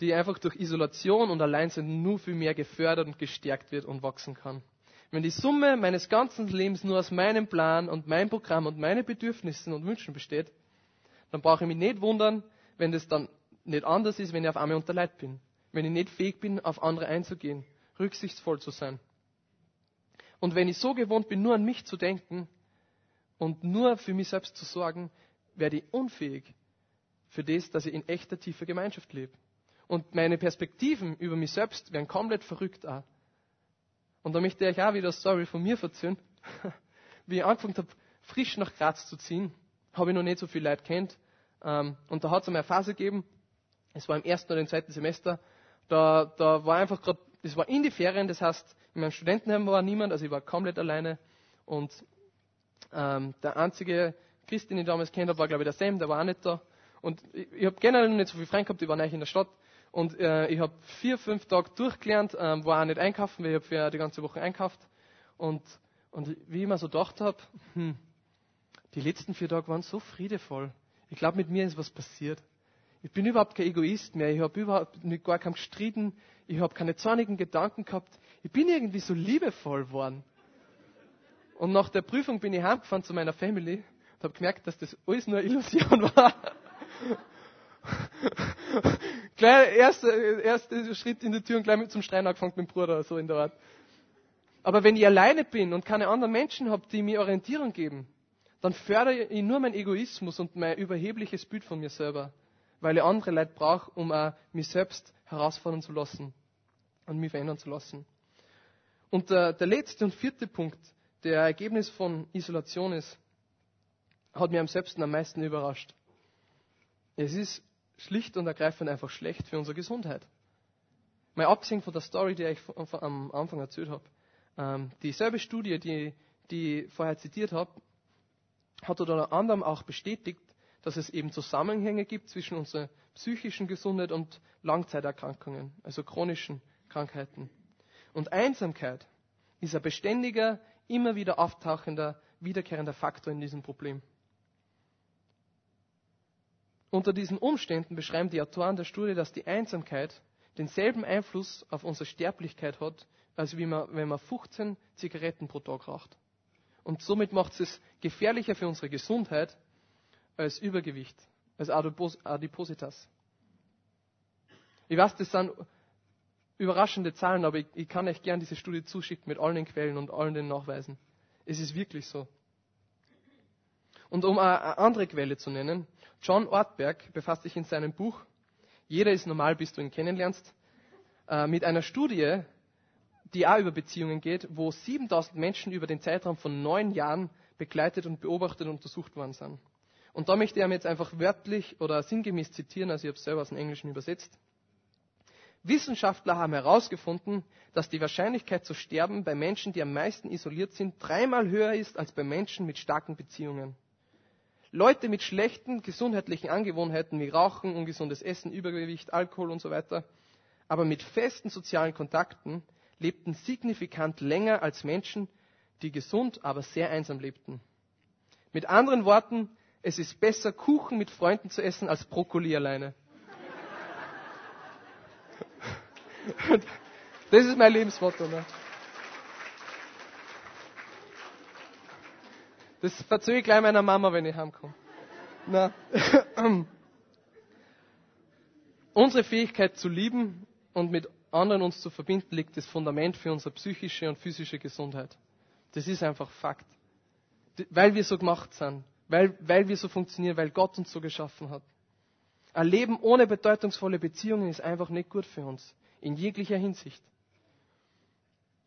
die einfach durch Isolation und Alleinsein nur viel mehr gefördert und gestärkt wird und wachsen kann. Wenn die Summe meines ganzen Lebens nur aus meinem Plan und meinem Programm und meinen Bedürfnissen und Wünschen besteht, dann brauche ich mich nicht wundern, wenn das dann nicht anders ist, wenn ich auf einmal unter Leid bin. Wenn ich nicht fähig bin, auf andere einzugehen, rücksichtsvoll zu sein. Und wenn ich so gewohnt bin, nur an mich zu denken und nur für mich selbst zu sorgen, werde ich unfähig für das, dass ich in echter tiefer Gemeinschaft lebe. Und meine Perspektiven über mich selbst werden komplett verrückt auch. Und da möchte ich auch wieder eine Story von mir erzählen. Wie ich angefangen habe, frisch nach Graz zu ziehen, habe ich noch nicht so viel Leute kennt. Ähm, und da hat es einmal eine Phase gegeben, es war im ersten oder im zweiten Semester, da, da war einfach gerade Das war in die Ferien, das heißt, in meinem Studentenheim war niemand, also ich war komplett alleine. Und ähm, der einzige Christ, den ich damals kennt habe, war glaube ich der Sam, der war auch nicht da. Und ich, ich habe generell nicht so viel Freunde gehabt, ich war neu in der Stadt. Und äh, ich habe vier, fünf Tage durchgelernt, ähm, war auch nicht einkaufen, weil ich habe für die ganze Woche einkauft. Und, und wie ich mir so gedacht habe, hm, die letzten vier Tage waren so friedevoll. Ich glaube, mit mir ist was passiert. Ich bin überhaupt kein Egoist mehr. Ich habe überhaupt mit gar keinem gestritten. Ich habe keine zornigen Gedanken gehabt. Ich bin irgendwie so liebevoll geworden. Und nach der Prüfung bin ich heimgefahren zu meiner Family und habe gemerkt, dass das alles nur Illusion war. Gleich erster erste Schritt in die Tür und gleich mit zum Streiten angefangen mit dem Bruder, so in der Art. Aber wenn ich alleine bin und keine anderen Menschen habe, die mir Orientierung geben, dann fördere ich nur meinen Egoismus und mein überhebliches Bild von mir selber, weil ich andere Leute brauche, um auch mich selbst herausfordern zu lassen und mich verändern zu lassen. Und der, der letzte und vierte Punkt, der Ergebnis von Isolation ist, hat mir am selbst am meisten überrascht. Es ist schlicht und ergreifend einfach schlecht für unsere Gesundheit. Mal abgesehen von der Story, die ich am Anfang erzählt habe. Ähm, dieselbe Studie, die, die ich vorher zitiert habe, hat unter anderem auch bestätigt, dass es eben Zusammenhänge gibt zwischen unserer psychischen Gesundheit und Langzeiterkrankungen, also chronischen Krankheiten. Und Einsamkeit ist ein beständiger, immer wieder auftauchender, wiederkehrender Faktor in diesem Problem. Unter diesen Umständen beschreiben die Autoren der Studie, dass die Einsamkeit denselben Einfluss auf unsere Sterblichkeit hat, als wie man, wenn man 15 Zigaretten pro Tag raucht. Und somit macht es gefährlicher für unsere Gesundheit als Übergewicht, als Adipositas. Ich weiß, das sind überraschende Zahlen, aber ich, ich kann euch gern diese Studie zuschicken mit allen den Quellen und allen den Nachweisen. Es ist wirklich so. Und um eine andere Quelle zu nennen, John Ortberg befasst sich in seinem Buch Jeder ist normal, bis du ihn kennenlernst, äh, mit einer Studie, die auch über Beziehungen geht, wo 7000 Menschen über den Zeitraum von neun Jahren begleitet und beobachtet und untersucht worden sind. Und da möchte ich jetzt einfach wörtlich oder sinngemäß zitieren, also ich habe es selber aus dem Englischen übersetzt. Wissenschaftler haben herausgefunden, dass die Wahrscheinlichkeit zu sterben bei Menschen, die am meisten isoliert sind, dreimal höher ist als bei Menschen mit starken Beziehungen. Leute mit schlechten gesundheitlichen Angewohnheiten wie Rauchen, ungesundes Essen, Übergewicht, Alkohol und so weiter, aber mit festen sozialen Kontakten lebten signifikant länger als Menschen, die gesund, aber sehr einsam lebten. Mit anderen Worten, es ist besser, Kuchen mit Freunden zu essen, als Brokkoli alleine. Das ist mein Lebensmotto. Ne? Das verzöge ich gleich meiner Mama, wenn ich heimkomme. Na. Unsere Fähigkeit zu lieben und mit anderen uns zu verbinden, liegt das Fundament für unsere psychische und physische Gesundheit. Das ist einfach Fakt. Weil wir so gemacht sind, weil, weil wir so funktionieren, weil Gott uns so geschaffen hat. Ein Leben ohne bedeutungsvolle Beziehungen ist einfach nicht gut für uns, in jeglicher Hinsicht.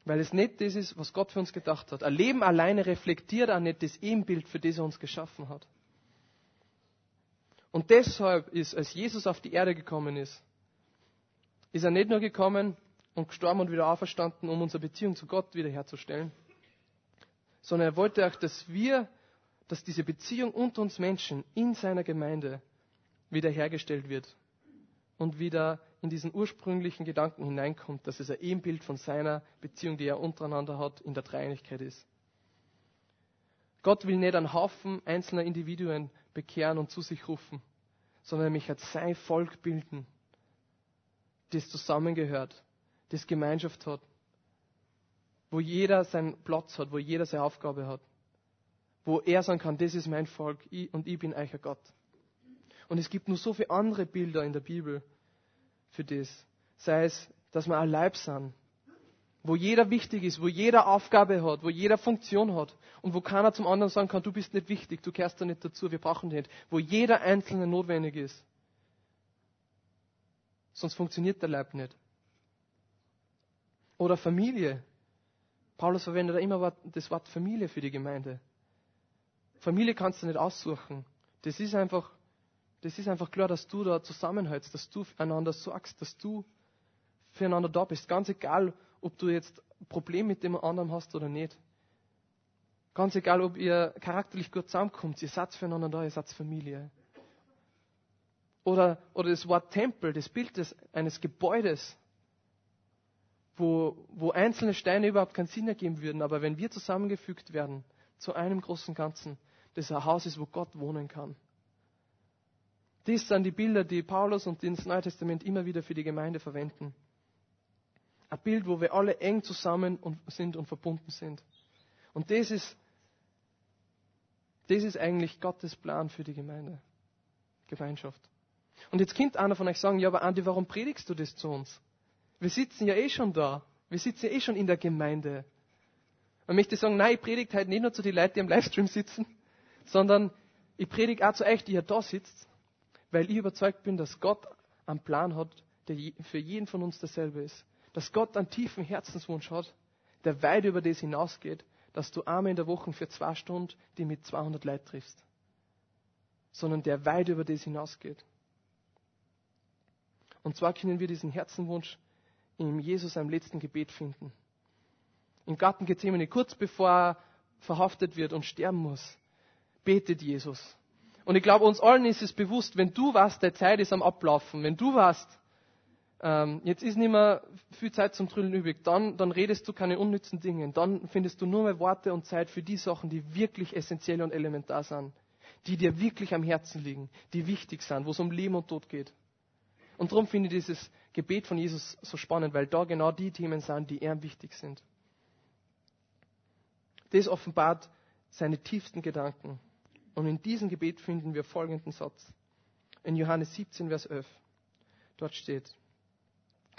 Weil es nicht das ist, was Gott für uns gedacht hat. Ein Leben alleine reflektiert auch nicht das Ebenbild, für das er uns geschaffen hat. Und deshalb ist, als Jesus auf die Erde gekommen ist, ist er nicht nur gekommen und gestorben und wieder auferstanden, um unsere Beziehung zu Gott wiederherzustellen, sondern er wollte auch, dass wir, dass diese Beziehung unter uns Menschen in seiner Gemeinde wiederhergestellt wird und wieder in diesen ursprünglichen Gedanken hineinkommt, dass es ein Ebenbild von seiner Beziehung, die er untereinander hat, in der Dreieinigkeit ist. Gott will nicht einen Haufen einzelner Individuen bekehren und zu sich rufen, sondern er möchte sein Volk bilden, das zusammengehört, das Gemeinschaft hat, wo jeder seinen Platz hat, wo jeder seine Aufgabe hat, wo er sagen kann, das ist mein Volk und ich bin euer Gott. Und es gibt nur so viele andere Bilder in der Bibel für das. Sei es, dass wir ein Leib sind, wo jeder wichtig ist, wo jeder Aufgabe hat, wo jeder Funktion hat und wo keiner zum anderen sagen kann, du bist nicht wichtig, du kehrst da nicht dazu, wir brauchen dich nicht, wo jeder Einzelne notwendig ist. Sonst funktioniert der Leib nicht. Oder Familie. Paulus verwendet da immer das Wort Familie für die Gemeinde. Familie kannst du nicht aussuchen. Das ist einfach, das ist einfach klar, dass du da zusammenhältst, dass du einander sorgst, dass du füreinander da bist. Ganz egal, ob du jetzt ein Problem mit dem anderen hast oder nicht. Ganz egal, ob ihr charakterlich gut zusammenkommt, ihr seid füreinander da, ihr seid Familie. Oder, oder das Wort Tempel, das Bild des, eines Gebäudes, wo, wo einzelne Steine überhaupt keinen Sinn ergeben würden, aber wenn wir zusammengefügt werden zu einem großen Ganzen, das ein Haus ist, wo Gott wohnen kann. Dies sind die Bilder, die Paulus und das Neue Testament immer wieder für die Gemeinde verwenden. Ein Bild, wo wir alle eng zusammen sind und verbunden sind. Und das ist, das ist eigentlich Gottes Plan für die Gemeinde, Gemeinschaft. Und jetzt könnte einer von euch sagen, ja, aber Andi, warum predigst du das zu uns? Wir sitzen ja eh schon da. Wir sitzen ja eh schon in der Gemeinde. Man möchte sagen, nein, ich predige halt nicht nur zu den Leuten, die am Livestream sitzen, sondern ich predige auch zu euch, die ihr da sitzt, weil ich überzeugt bin, dass Gott einen Plan hat, der für jeden von uns dasselbe ist. Dass Gott einen tiefen Herzenswunsch hat, der weit über das hinausgeht, dass du einmal in der Woche für zwei Stunden die mit 200 Leuten triffst. Sondern der weit über das hinausgeht. Und zwar können wir diesen Herzenwunsch in Jesus am letzten Gebet finden. Im Garten Gethsemane, kurz bevor er verhaftet wird und sterben muss, betet Jesus. Und ich glaube, uns allen ist es bewusst, wenn du weißt, der Zeit ist am Ablaufen, wenn du weißt, ähm, jetzt ist nicht mehr viel Zeit zum Trüllen übrig, dann, dann redest du keine unnützen Dinge. Dann findest du nur mehr Worte und Zeit für die Sachen, die wirklich essentiell und elementar sind, die dir wirklich am Herzen liegen, die wichtig sind, wo es um Leben und Tod geht. Und darum finde ich dieses Gebet von Jesus so spannend, weil da genau die Themen sind, die ihm wichtig sind. Das offenbart seine tiefsten Gedanken. Und in diesem Gebet finden wir folgenden Satz. In Johannes 17, Vers 11. Dort steht,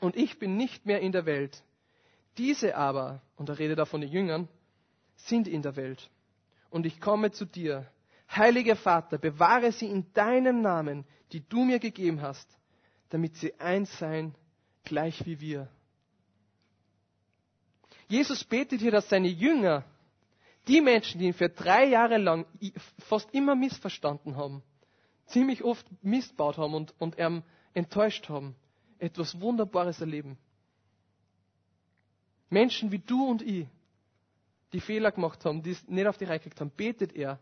und ich bin nicht mehr in der Welt. Diese aber, und er redet da von den Jüngern, sind in der Welt. Und ich komme zu dir. Heiliger Vater, bewahre sie in deinem Namen, die du mir gegeben hast, damit sie eins seien, gleich wie wir. Jesus betet hier, dass seine Jünger, die Menschen, die ihn für drei Jahre lang fast immer missverstanden haben, ziemlich oft missbaut haben und, und er enttäuscht haben, etwas Wunderbares erleben. Menschen wie du und ich, die Fehler gemacht haben, die es nicht auf die Reihe gekriegt haben, betet er,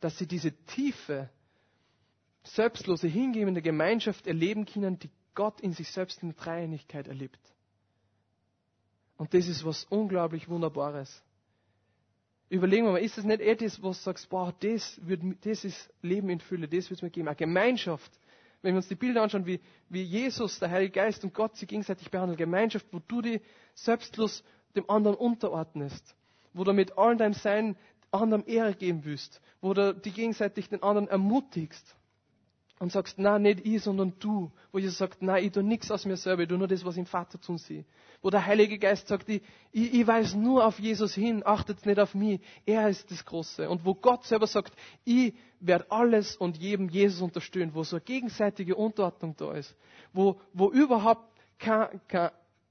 dass sie diese tiefe, selbstlose, hingebende Gemeinschaft erleben können, die Gott in sich selbst in der Dreieinigkeit erlebt. Und das ist was unglaublich Wunderbares. Überlegen wir mal, ist das nicht etwas, was du sagst, boah, das, wird, das ist Leben in Fülle, das wird es mir geben. Eine Gemeinschaft, wenn wir uns die Bilder anschauen, wie, wie Jesus, der Heilige Geist und Gott sie gegenseitig behandeln. Gemeinschaft, wo du dich selbstlos dem anderen unterordnest. Wo du mit all deinem Sein anderen Ehre geben willst. Wo du die gegenseitig den anderen ermutigst und sagst, na nicht ich, sondern du. Wo Jesus sagt, na ich tue nichts aus mir selber, ich tue nur das, was im Vater tun sie. Wo der Heilige Geist sagt, ich, ich, ich weise nur auf Jesus hin, achtet nicht auf mich, er ist das Große. Und wo Gott selber sagt, ich werde alles und jedem Jesus unterstützen, wo so eine gegenseitige Unterordnung da ist, wo, wo überhaupt kein, kein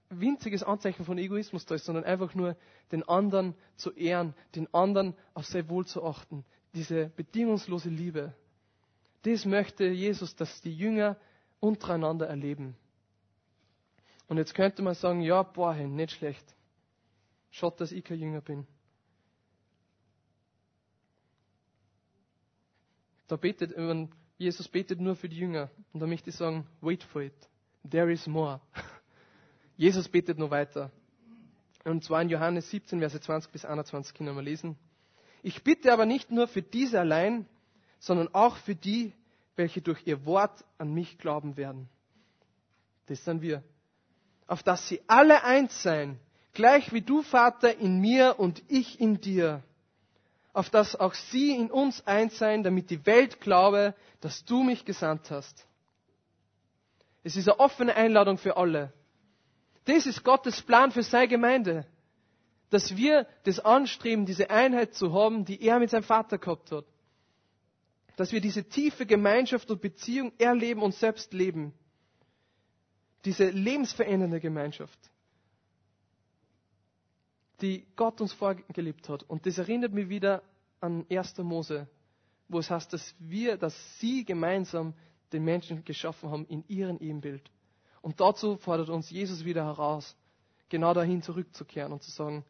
winziges Anzeichen von Egoismus da ist, sondern einfach nur den anderen zu ehren, den anderen auf sein Wohl zu achten. Diese bedingungslose Liebe. Das möchte Jesus, dass die Jünger untereinander erleben. Und jetzt könnte man sagen, ja, boah, nicht schlecht. Schaut, dass ich kein Jünger bin. Da betet, Jesus betet nur für die Jünger. Und da möchte ich sagen, wait for it. There is more. Jesus betet noch weiter. Und zwar in Johannes 17, Verse 20 bis 21 können wir lesen. Ich bitte aber nicht nur für diese allein, sondern auch für die, welche durch ihr Wort an mich glauben werden. Das sind wir. Auf dass sie alle eins sein, gleich wie du, Vater, in mir und ich in dir. Auf dass auch sie in uns eins sein, damit die Welt glaube, dass du mich gesandt hast. Es ist eine offene Einladung für alle. Das ist Gottes Plan für seine Gemeinde. Dass wir das anstreben, diese Einheit zu haben, die er mit seinem Vater gehabt hat dass wir diese tiefe Gemeinschaft und Beziehung erleben und selbst leben. Diese lebensverändernde Gemeinschaft, die Gott uns vorgelebt hat. Und das erinnert mich wieder an 1. Mose, wo es heißt, dass wir, dass sie gemeinsam den Menschen geschaffen haben in ihrem Ebenbild. Und dazu fordert uns Jesus wieder heraus, genau dahin zurückzukehren und zu sagen,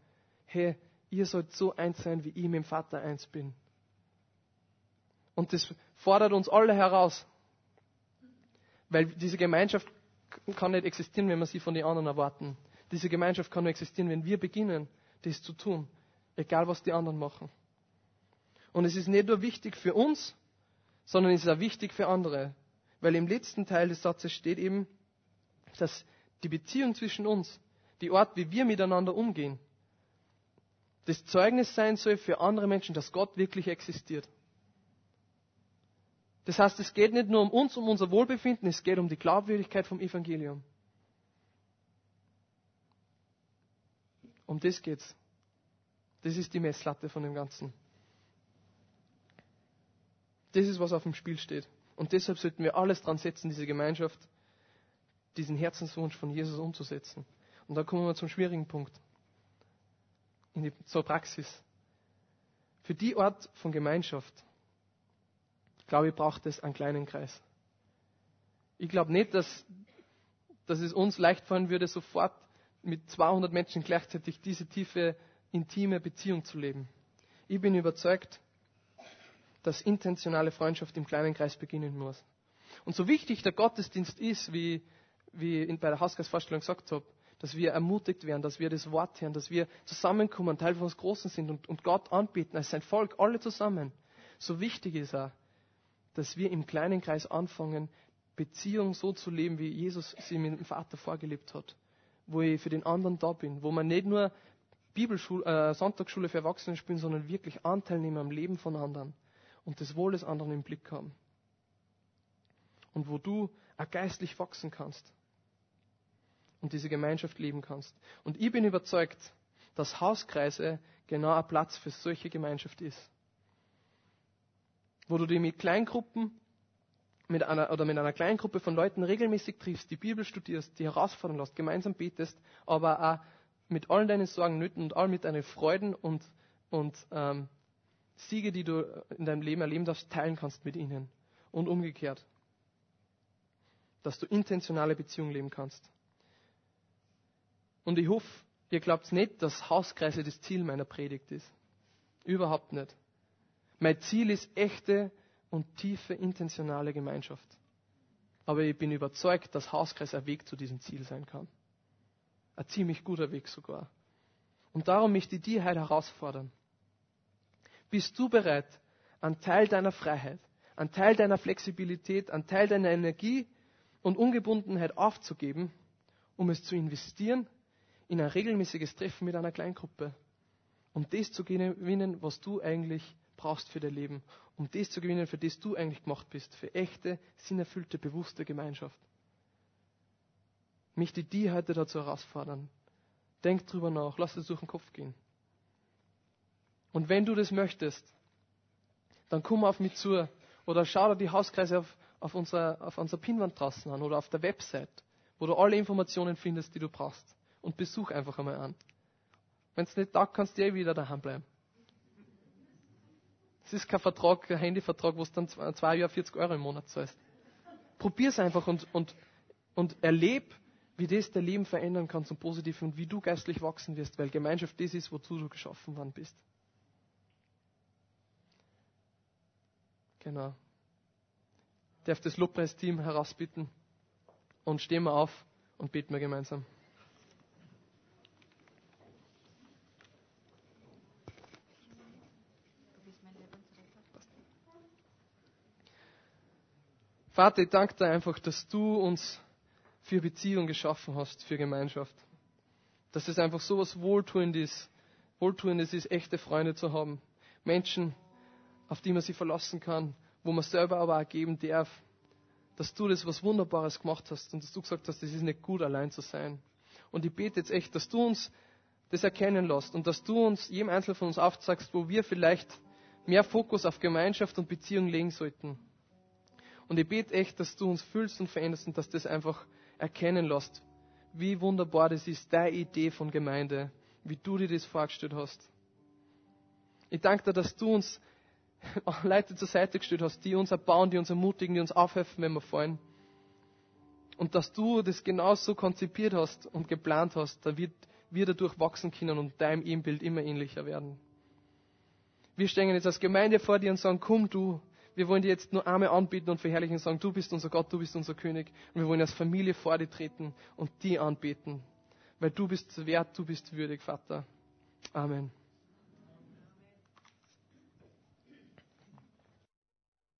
hey, ihr sollt so eins sein, wie ich mit dem Vater eins bin. Und das fordert uns alle heraus. Weil diese Gemeinschaft kann nicht existieren, wenn wir sie von den anderen erwarten. Diese Gemeinschaft kann nur existieren, wenn wir beginnen, das zu tun. Egal, was die anderen machen. Und es ist nicht nur wichtig für uns, sondern es ist auch wichtig für andere. Weil im letzten Teil des Satzes steht eben, dass die Beziehung zwischen uns, die Art, wie wir miteinander umgehen, das Zeugnis sein soll für andere Menschen, dass Gott wirklich existiert. Das heißt, es geht nicht nur um uns, um unser Wohlbefinden, es geht um die Glaubwürdigkeit vom Evangelium. Um das geht's. Das ist die Messlatte von dem Ganzen. Das ist, was auf dem Spiel steht. Und deshalb sollten wir alles dran setzen, diese Gemeinschaft, diesen Herzenswunsch von Jesus umzusetzen. Und da kommen wir zum schwierigen Punkt. In die, zur Praxis. Für die Art von Gemeinschaft, glaube ich, braucht es einen kleinen Kreis. Ich glaube nicht, dass, dass es uns leicht fallen würde, sofort mit 200 Menschen gleichzeitig diese tiefe, intime Beziehung zu leben. Ich bin überzeugt, dass intentionale Freundschaft im kleinen Kreis beginnen muss. Und so wichtig der Gottesdienst ist, wie, wie ich bei der Hausgeistvorstellung gesagt habe, dass wir ermutigt werden, dass wir das Wort hören, dass wir zusammenkommen, Teil von uns Großen sind und, und Gott anbieten als sein Volk, alle zusammen. So wichtig ist er, dass wir im kleinen Kreis anfangen, Beziehung so zu leben, wie Jesus sie mit dem Vater vorgelebt hat. Wo ich für den anderen da bin. Wo man nicht nur Bibelschule, äh, Sonntagsschule für Erwachsene spielen, sondern wirklich Anteil nehmen am Leben von anderen. Und das Wohl des anderen im Blick haben. Und wo du auch geistlich wachsen kannst. Und diese Gemeinschaft leben kannst. Und ich bin überzeugt, dass Hauskreise genau ein Platz für solche Gemeinschaft ist wo du dich mit Kleingruppen mit einer, oder mit einer kleinen Gruppe von Leuten regelmäßig triffst, die Bibel studierst, die herausfordern lässt, gemeinsam betest, aber auch mit allen deinen Sorgen, Nöten und all mit deinen Freuden und, und ähm, Siege, die du in deinem Leben erleben darfst, teilen kannst mit ihnen. Und umgekehrt. Dass du intentionale Beziehungen leben kannst. Und ich hoffe, ihr glaubt nicht, dass Hauskreise das Ziel meiner Predigt ist. Überhaupt nicht. Mein Ziel ist echte und tiefe intentionale Gemeinschaft. Aber ich bin überzeugt, dass Hauskreis ein Weg zu diesem Ziel sein kann. Ein ziemlich guter Weg sogar. Und darum möchte ich dich heute herausfordern. Bist du bereit, einen Teil deiner Freiheit, einen Teil deiner Flexibilität, einen Teil deiner Energie und Ungebundenheit aufzugeben, um es zu investieren in ein regelmäßiges Treffen mit einer Kleingruppe, um das zu gewinnen, was du eigentlich brauchst für dein Leben, um das zu gewinnen, für das du eigentlich gemacht bist, für echte, sinnerfüllte, bewusste Gemeinschaft. Mich die die heute dazu herausfordern. Denk drüber nach, lass es durch den Kopf gehen. Und wenn du das möchtest, dann komm auf mich zu oder schau dir die Hauskreise auf, auf, unserer, auf unserer Pinwand draußen an oder auf der Website, wo du alle Informationen findest, die du brauchst. Und besuch einfach einmal an. Wenn es nicht da kannst du eh wieder daheim bleiben. Es ist kein Vertrag, kein Handyvertrag, wo du dann zwei, Jahre 40 Euro im Monat zahlst. Probier's einfach und, und, und erleb, wie das dein Leben verändern kann zum Positiven und wie du geistlich wachsen wirst, weil Gemeinschaft das ist, wozu du geschaffen worden bist. Genau. Ich darf das Lobpreisteam herausbitten und stehen wir auf und beten wir gemeinsam. Vater, ich danke dir einfach, dass du uns für Beziehung geschaffen hast, für Gemeinschaft. Dass es einfach so was Wohltuendes, Wohltuendes ist, echte Freunde zu haben. Menschen, auf die man sich verlassen kann, wo man selber aber auch geben darf. Dass du das was Wunderbares gemacht hast und dass du gesagt hast, es ist nicht gut, allein zu sein. Und ich bete jetzt echt, dass du uns das erkennen lässt und dass du uns, jedem Einzelnen von uns aufzeigst, wo wir vielleicht mehr Fokus auf Gemeinschaft und Beziehung legen sollten und ich bete echt, dass du uns fühlst und veränderst und dass das einfach erkennen lässt, wie wunderbar das ist, deine Idee von Gemeinde, wie du dir das vorgestellt hast. Ich danke dir, dass du uns Leute zur Seite gestellt hast, die uns erbauen, die uns ermutigen, die uns aufhelfen, wenn wir fallen. und dass du das genauso konzipiert hast und geplant hast, da wird wir dadurch wachsen können und deinem Ebenbild immer ähnlicher werden. Wir stehen jetzt als Gemeinde vor dir und sagen, komm du, wir wollen dir jetzt nur einmal anbieten und verherrlichen und sagen, du bist unser Gott, du bist unser König. Und wir wollen als Familie vor dir treten und die anbeten. Weil du bist wert, du bist würdig, Vater. Amen.